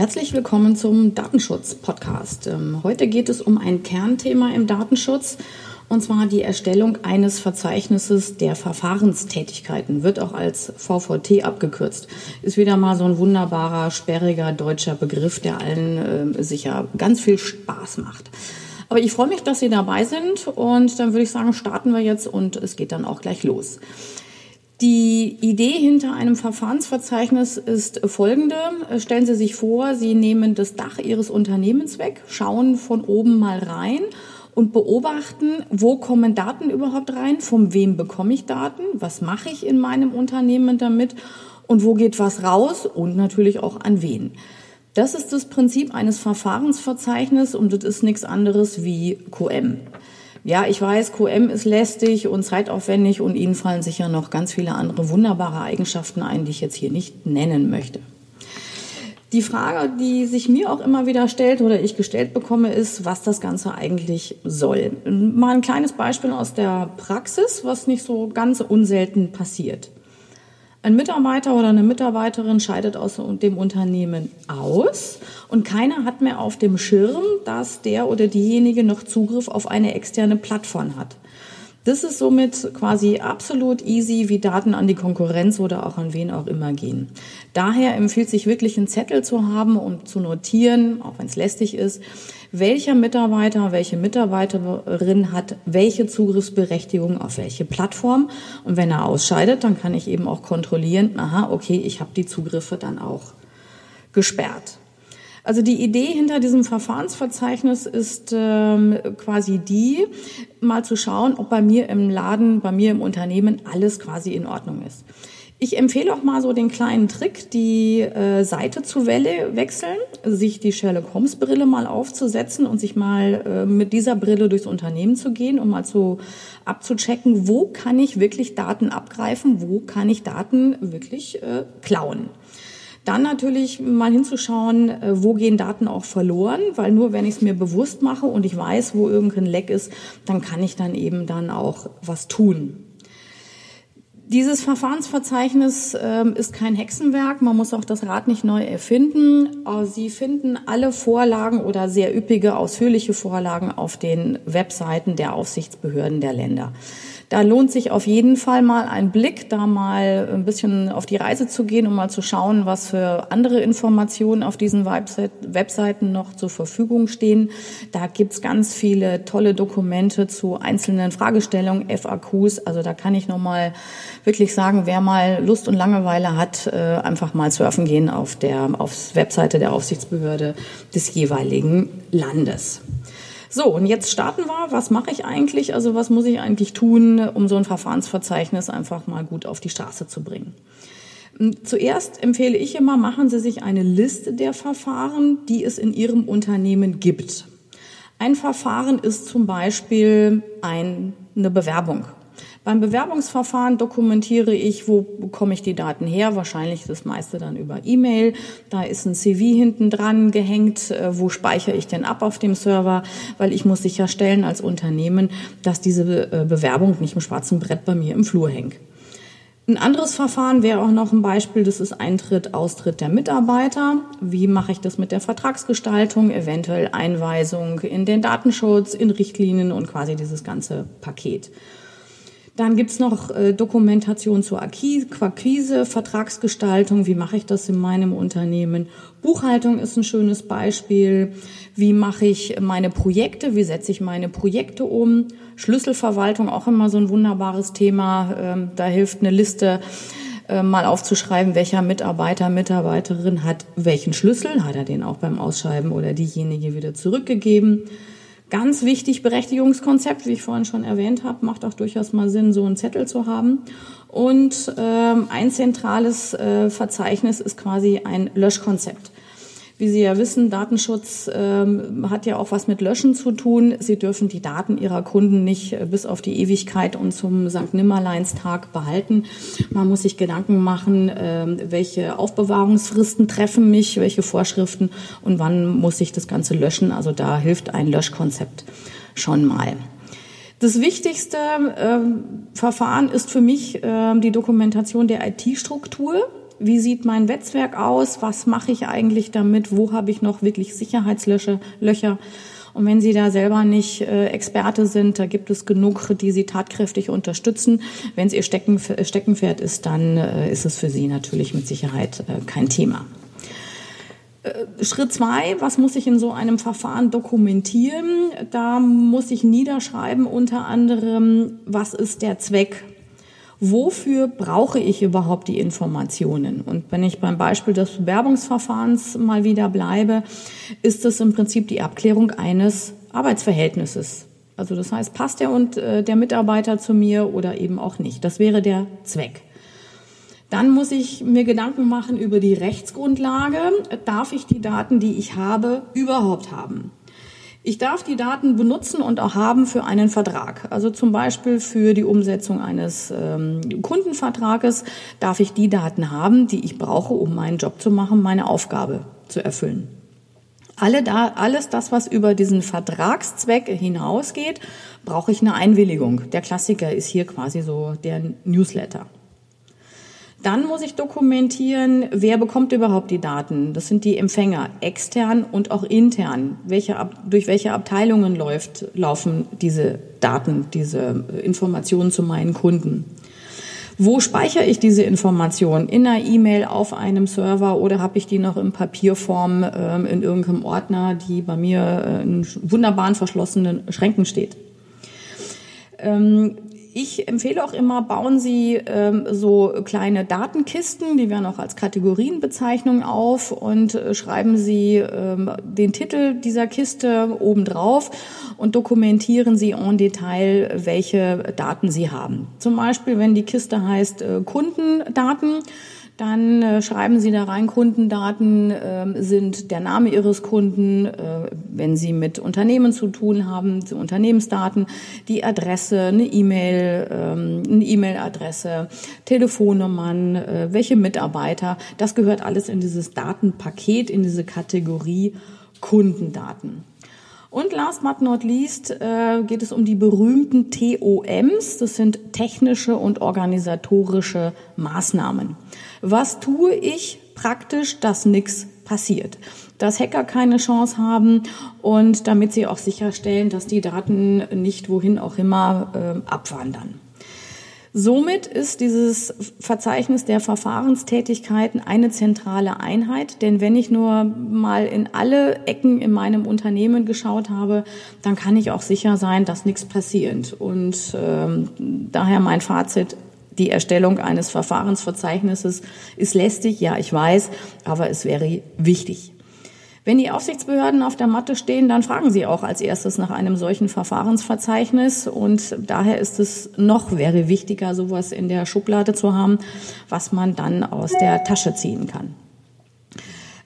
Herzlich willkommen zum Datenschutz-Podcast. Ähm, heute geht es um ein Kernthema im Datenschutz und zwar die Erstellung eines Verzeichnisses der Verfahrenstätigkeiten, wird auch als VVT abgekürzt. Ist wieder mal so ein wunderbarer, sperriger deutscher Begriff, der allen äh, sicher ganz viel Spaß macht. Aber ich freue mich, dass Sie dabei sind und dann würde ich sagen, starten wir jetzt und es geht dann auch gleich los. Die Idee hinter einem Verfahrensverzeichnis ist folgende. Stellen Sie sich vor, Sie nehmen das Dach Ihres Unternehmens weg, schauen von oben mal rein und beobachten, wo kommen Daten überhaupt rein, von wem bekomme ich Daten, was mache ich in meinem Unternehmen damit und wo geht was raus und natürlich auch an wen. Das ist das Prinzip eines Verfahrensverzeichnisses und das ist nichts anderes wie QM. Ja, ich weiß, QM ist lästig und zeitaufwendig und Ihnen fallen sicher noch ganz viele andere wunderbare Eigenschaften ein, die ich jetzt hier nicht nennen möchte. Die Frage, die sich mir auch immer wieder stellt oder ich gestellt bekomme, ist, was das Ganze eigentlich soll. Mal ein kleines Beispiel aus der Praxis, was nicht so ganz unselten passiert. Ein Mitarbeiter oder eine Mitarbeiterin scheidet aus dem Unternehmen aus und keiner hat mehr auf dem Schirm, dass der oder diejenige noch Zugriff auf eine externe Plattform hat. Das ist somit quasi absolut easy, wie Daten an die Konkurrenz oder auch an wen auch immer gehen. Daher empfiehlt sich wirklich einen Zettel zu haben und zu notieren, auch wenn es lästig ist, welcher Mitarbeiter, welche Mitarbeiterin hat welche Zugriffsberechtigung auf welche Plattform. Und wenn er ausscheidet, dann kann ich eben auch kontrollieren, aha, okay, ich habe die Zugriffe dann auch gesperrt. Also die Idee hinter diesem Verfahrensverzeichnis ist ähm, quasi die, mal zu schauen, ob bei mir im Laden, bei mir im Unternehmen alles quasi in Ordnung ist. Ich empfehle auch mal so den kleinen Trick, die äh, Seite zu Welle wechseln, sich die Sherlock Holmes Brille mal aufzusetzen und sich mal äh, mit dieser Brille durchs Unternehmen zu gehen, um mal zu abzuchecken, wo kann ich wirklich Daten abgreifen, wo kann ich Daten wirklich äh, klauen. Dann natürlich mal hinzuschauen, äh, wo gehen Daten auch verloren, weil nur wenn ich es mir bewusst mache und ich weiß, wo irgendein Leck ist, dann kann ich dann eben dann auch was tun. Dieses Verfahrensverzeichnis äh, ist kein Hexenwerk. Man muss auch das Rad nicht neu erfinden. Sie finden alle Vorlagen oder sehr üppige, ausführliche Vorlagen auf den Webseiten der Aufsichtsbehörden der Länder. Da lohnt sich auf jeden Fall mal ein Blick, da mal ein bisschen auf die Reise zu gehen, um mal zu schauen, was für andere Informationen auf diesen Webseiten noch zur Verfügung stehen. Da gibt's ganz viele tolle Dokumente zu einzelnen Fragestellungen, FAQs. Also da kann ich nochmal wirklich sagen, wer mal Lust und Langeweile hat, äh, einfach mal surfen gehen auf der auf Webseite der Aufsichtsbehörde des jeweiligen Landes. So, und jetzt starten wir. Was mache ich eigentlich? Also was muss ich eigentlich tun, um so ein Verfahrensverzeichnis einfach mal gut auf die Straße zu bringen? Hm, zuerst empfehle ich immer, machen Sie sich eine Liste der Verfahren, die es in Ihrem Unternehmen gibt. Ein Verfahren ist zum Beispiel ein, eine Bewerbung. Beim Bewerbungsverfahren dokumentiere ich, wo bekomme ich die Daten her? Wahrscheinlich das meiste dann über E-Mail. Da ist ein CV hinten dran gehängt. Äh, wo speichere ich denn ab auf dem Server? Weil ich muss sicherstellen als Unternehmen, dass diese äh, Bewerbung nicht im schwarzen Brett bei mir im Flur hängt. Ein anderes Verfahren wäre auch noch ein Beispiel, das ist Eintritt, Austritt der Mitarbeiter. Wie mache ich das mit der Vertragsgestaltung, eventuell Einweisung in den Datenschutz, in Richtlinien und quasi dieses ganze Paket. Dann gibt's noch äh, Dokumentation zur Akquise, Vertragsgestaltung, wie mache ich das in meinem Unternehmen. Buchhaltung ist ein schönes Beispiel. Wie mache ich meine Projekte, wie setze ich meine Projekte um. Schlüsselverwaltung, auch immer so ein wunderbares Thema. Ähm, da hilft eine Liste äh, mal aufzuschreiben, welcher Mitarbeiter, Mitarbeiterin hat welchen Schlüssel, hat er den auch beim Ausschreiben oder diejenige wieder zurückgegeben. Ganz wichtig, Berechtigungskonzept, wie ich vorhin schon erwähnt habe, macht auch durchaus mal Sinn, so einen Zettel zu haben. Und ähm, ein zentrales äh, Verzeichnis ist quasi ein Löschkonzept. Wie Sie ja wissen, Datenschutz ähm, hat ja auch was mit Löschen zu tun. Sie dürfen die Daten Ihrer Kunden nicht äh, bis auf die Ewigkeit und zum St. Nimmerleinstag behalten. Man muss sich Gedanken machen, äh, welche Aufbewahrungsfristen treffen mich, welche Vorschriften und wann muss ich das Ganze löschen. Also da hilft ein Löschkonzept schon mal. Das wichtigste äh, Verfahren ist für mich äh, die Dokumentation der IT-Struktur Wie sieht mein Netzwerk aus? Was mache ich eigentlich damit? Wo habe ich noch wirklich Sicherheitslöcher? Löcher? Und wenn Sie da selber nicht äh, Experte sind, da gibt es genug, die Sie tatkräftig unterstützen. Wenn es Ihr Stecken, Steckenpferd ist, dann äh, ist es für Sie natürlich mit Sicherheit äh, kein Thema. Äh, Schritt zwei, was muss ich in so einem Verfahren dokumentieren? Da muss ich niederschreiben unter anderem, was ist der Zweck? Wofür brauche ich überhaupt die Informationen? Und wenn ich beim Beispiel des Bewerbungsverfahrens mal wieder bleibe, ist es im Prinzip die Abklärung eines Arbeitsverhältnisses. Also das heißt, passt der und äh, der Mitarbeiter zu mir oder eben auch nicht? Das wäre der Zweck. Dann muss ich mir Gedanken machen über die Rechtsgrundlage. Darf ich die Daten, die ich habe, überhaupt haben? Ich darf die Daten benutzen und auch haben für einen Vertrag. Also zum Beispiel für die Umsetzung eines ähm, Kundenvertrages darf ich die Daten haben, die ich brauche, um meinen Job zu machen, meine Aufgabe zu erfüllen. Alle da, alles das, was über diesen Vertragszweck hinausgeht, brauche ich eine Einwilligung. Der Klassiker ist hier quasi so der Newsletter. Dann muss ich dokumentieren, wer bekommt überhaupt die Daten. Das sind die Empfänger, extern und auch intern. Welche, durch welche Abteilungen läuft, laufen diese Daten, diese Informationen zu meinen Kunden? Wo speichere ich diese Informationen? In einer E-Mail auf einem Server oder habe ich die noch in Papierform ähm, in irgendeinem Ordner, die bei mir äh, in wunderbaren verschlossenen Schränken steht? Ähm, ich empfehle auch immer, bauen Sie ähm, so kleine Datenkisten, die werden auch als Kategorienbezeichnung auf und äh, schreiben Sie ähm, den Titel dieser Kiste obendrauf und dokumentieren Sie en Detail, welche Daten Sie haben. Zum Beispiel, wenn die Kiste heißt äh, Kundendaten, dann äh, schreiben Sie da rein, Kundendaten äh, sind der Name Ihres Kunden, äh, wenn Sie mit Unternehmen zu tun haben, Unternehmensdaten, die Adresse, eine E-Mail, ähm, eine E-Mail-Adresse, Telefonnummern, äh, welche Mitarbeiter. Das gehört alles in dieses Datenpaket, in diese Kategorie Kundendaten. Und last but not least äh, geht es um die berühmten TOMs. Das sind technische und organisatorische Maßnahmen. Was tue ich praktisch, dass nichts passiert? Dass Hacker keine Chance haben und damit sie auch sicherstellen, dass die Daten nicht wohin auch immer äh, abwandern. Somit ist dieses Verzeichnis der Verfahrenstätigkeiten eine zentrale Einheit, denn wenn ich nur mal in alle Ecken in meinem Unternehmen geschaut habe, dann kann ich auch sicher sein, dass nichts passiert. Und ähm, daher mein Fazit, die Erstellung eines Verfahrensverzeichnisses ist lästig, ja, ich weiß, aber es wäre wichtig. Wenn die Aufsichtsbehörden auf der Matte stehen, dann fragen sie auch als erstes nach einem solchen Verfahrensverzeichnis. Und daher ist es noch, wäre wichtiger, sowas in der Schublade zu haben, was man dann aus der Tasche ziehen kann.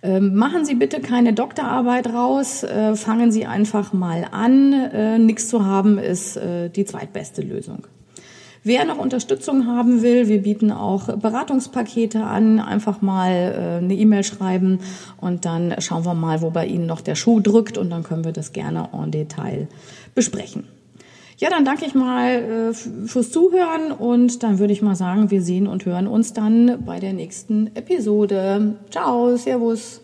Ähm, machen Sie bitte keine Doktorarbeit raus, äh, fangen Sie einfach mal an. Äh, nichts zu haben ist äh, die zweitbeste Lösung. Wer noch Unterstützung haben will, wir bieten auch Beratungspakete an. Einfach mal äh, eine E-Mail schreiben und dann schauen wir mal, wo bei Ihnen noch der Schuh drückt und dann können wir das gerne en Detail besprechen. Ja, dann danke ich mal äh, fürs Zuhören und dann würde ich mal sagen, wir sehen und hören uns dann bei der nächsten Episode. Ciao, Servus.